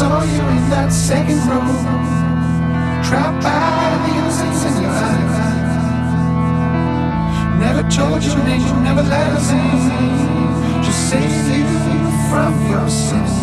saw you in that second row, trapped by the innocence in your eyes. Never told your name, never let us in Just save you from your sins.